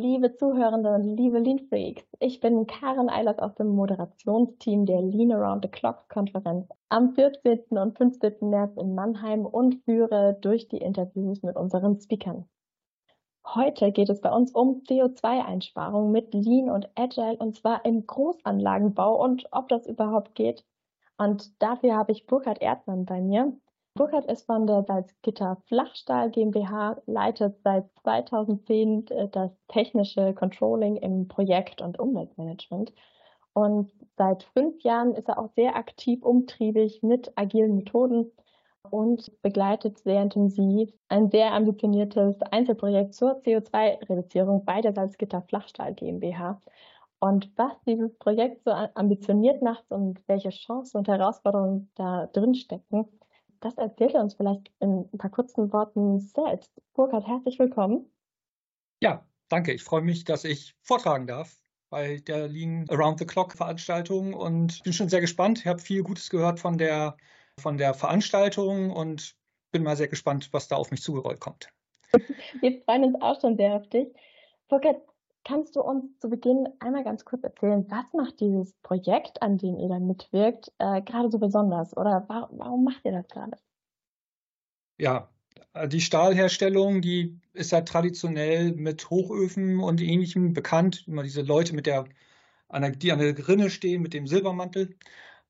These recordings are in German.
liebe Zuhörende und liebe Lean Freaks. Ich bin Karen Eilers aus dem Moderationsteam der Lean Around the Clock Konferenz am 14. und 15. März in Mannheim und führe durch die Interviews mit unseren Speakern. Heute geht es bei uns um CO2-Einsparung mit Lean und Agile und zwar im Großanlagenbau und ob das überhaupt geht. Und dafür habe ich Burkhard Erdmann bei mir. Burkhard ist von der Salzgitter Flachstahl GmbH, leitet seit 2010 äh, das technische Controlling im Projekt- und Umweltmanagement. Und seit fünf Jahren ist er auch sehr aktiv umtriebig mit agilen Methoden und begleitet sehr intensiv ein sehr ambitioniertes Einzelprojekt zur CO2-Reduzierung bei der Salzgitter Flachstahl GmbH. Und was dieses Projekt so ambitioniert macht und welche Chancen und Herausforderungen da drin stecken, das erzählt er uns vielleicht in ein paar kurzen Worten selbst. Burkhard, herzlich willkommen. Ja, danke. Ich freue mich, dass ich vortragen darf bei der Lean Around the Clock Veranstaltung und bin schon sehr gespannt. Ich habe viel Gutes gehört von der, von der Veranstaltung und bin mal sehr gespannt, was da auf mich zugerollt kommt. Wir freuen uns auch schon sehr auf dich. Burkhard, Kannst du uns zu Beginn einmal ganz kurz erzählen, was macht dieses Projekt, an dem ihr da mitwirkt, äh, gerade so besonders? Oder warum, warum macht ihr das gerade? Ja, die Stahlherstellung, die ist ja traditionell mit Hochöfen und ähnlichem bekannt. Immer diese Leute mit der, die an der Rinne stehen mit dem Silbermantel.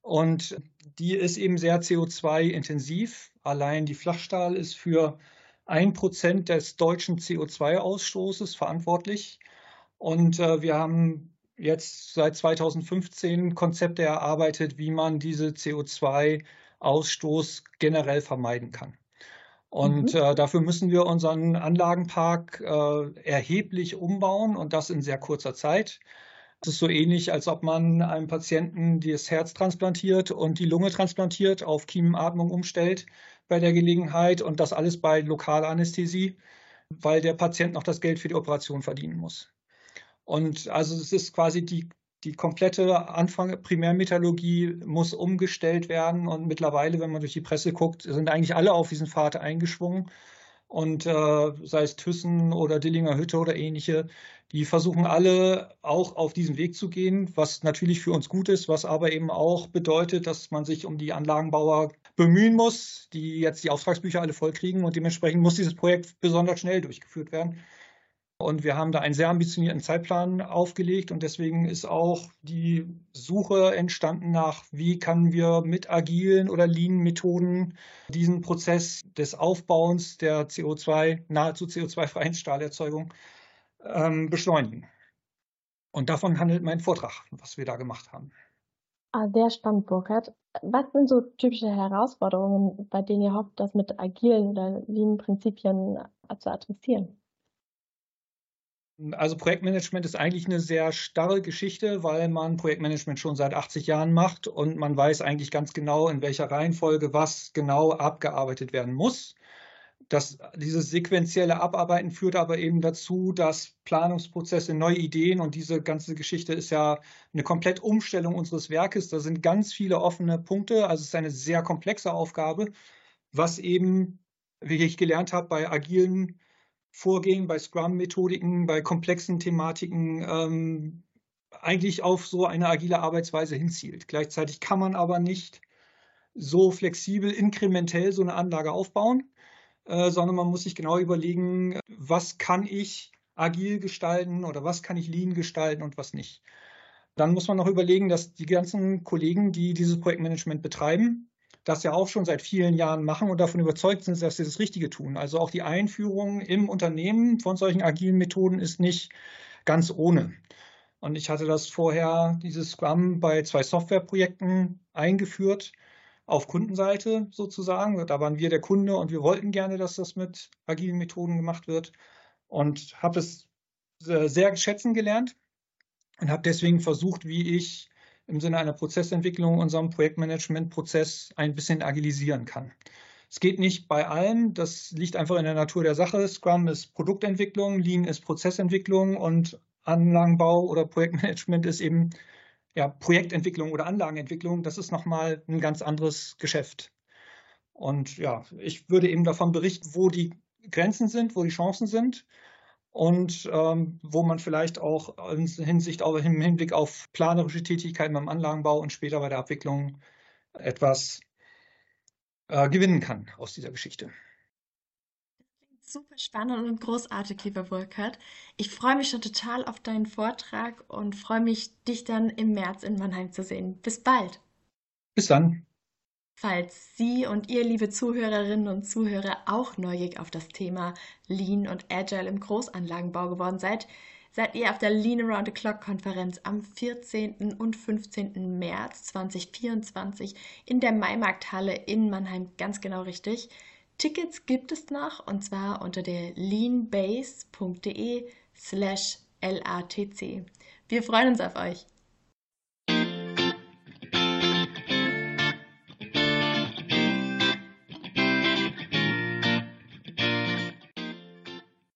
Und die ist eben sehr CO2-intensiv. Allein die Flachstahl ist für ein Prozent des deutschen CO2-Ausstoßes verantwortlich. Und äh, wir haben jetzt seit 2015 Konzepte erarbeitet, wie man diese CO2-Ausstoß generell vermeiden kann. Und mhm. äh, dafür müssen wir unseren Anlagenpark äh, erheblich umbauen und das in sehr kurzer Zeit. Es ist so ähnlich, als ob man einem Patienten das Herz transplantiert und die Lunge transplantiert, auf Kiemenatmung umstellt bei der Gelegenheit und das alles bei Lokalanästhesie, weil der Patient noch das Geld für die Operation verdienen muss. Und also es ist quasi die, die komplette Anfang Primärmetallurgie muss umgestellt werden. Und mittlerweile, wenn man durch die Presse guckt, sind eigentlich alle auf diesen Pfad eingeschwungen. Und äh, sei es Thyssen oder Dillinger Hütte oder ähnliche, die versuchen alle auch auf diesen Weg zu gehen, was natürlich für uns gut ist, was aber eben auch bedeutet, dass man sich um die Anlagenbauer bemühen muss, die jetzt die Auftragsbücher alle vollkriegen und dementsprechend muss dieses Projekt besonders schnell durchgeführt werden. Und wir haben da einen sehr ambitionierten Zeitplan aufgelegt und deswegen ist auch die Suche entstanden nach, wie können wir mit agilen oder Lean-Methoden diesen Prozess des Aufbauens der CO2, nahezu CO2-freien Stahlerzeugung ähm, beschleunigen. Und davon handelt mein Vortrag, was wir da gemacht haben. Ah, sehr spannend, Burkhard. Was sind so typische Herausforderungen, bei denen ihr hofft, das mit agilen oder Lean-Prinzipien zu adressieren? Also Projektmanagement ist eigentlich eine sehr starre Geschichte, weil man Projektmanagement schon seit 80 Jahren macht und man weiß eigentlich ganz genau, in welcher Reihenfolge was genau abgearbeitet werden muss. Das, dieses sequentielle Abarbeiten führt aber eben dazu, dass Planungsprozesse, neue Ideen und diese ganze Geschichte ist ja eine komplett Umstellung unseres Werkes. Da sind ganz viele offene Punkte. Also es ist eine sehr komplexe Aufgabe, was eben, wie ich gelernt habe, bei agilen Vorgehen, bei Scrum-Methodiken, bei komplexen Thematiken ähm, eigentlich auf so eine agile Arbeitsweise hinzielt. Gleichzeitig kann man aber nicht so flexibel, inkrementell so eine Anlage aufbauen, äh, sondern man muss sich genau überlegen, was kann ich agil gestalten oder was kann ich lean gestalten und was nicht. Dann muss man noch überlegen, dass die ganzen Kollegen, die dieses Projektmanagement betreiben, das ja auch schon seit vielen Jahren machen und davon überzeugt sind, dass sie das Richtige tun. Also auch die Einführung im Unternehmen von solchen agilen Methoden ist nicht ganz ohne. Und ich hatte das vorher, dieses Scrum, bei zwei Softwareprojekten eingeführt, auf Kundenseite sozusagen. Da waren wir der Kunde und wir wollten gerne, dass das mit agilen Methoden gemacht wird. Und habe es sehr schätzen gelernt und habe deswegen versucht, wie ich im Sinne einer Prozessentwicklung unseren Projektmanagement-Prozess ein bisschen agilisieren kann. Es geht nicht bei allen, das liegt einfach in der Natur der Sache. Scrum ist Produktentwicklung, Lean ist Prozessentwicklung und Anlagenbau oder Projektmanagement ist eben ja, Projektentwicklung oder Anlagenentwicklung. Das ist nochmal ein ganz anderes Geschäft. Und ja, ich würde eben davon berichten, wo die Grenzen sind, wo die Chancen sind und ähm, wo man vielleicht auch in Hinsicht auf, im Hinblick auf planerische Tätigkeiten beim Anlagenbau und später bei der Abwicklung etwas äh, gewinnen kann aus dieser Geschichte. Super spannend und großartig, lieber Burkhard. Ich freue mich schon total auf deinen Vortrag und freue mich, dich dann im März in Mannheim zu sehen. Bis bald. Bis dann. Falls Sie und ihr, liebe Zuhörerinnen und Zuhörer, auch neugierig auf das Thema Lean und Agile im Großanlagenbau geworden seid, seid ihr auf der Lean Around the Clock Konferenz am 14. und 15. März 2024 in der Maimarkthalle in Mannheim ganz genau richtig. Tickets gibt es noch und zwar unter der leanbase.de slash LATC. Wir freuen uns auf euch.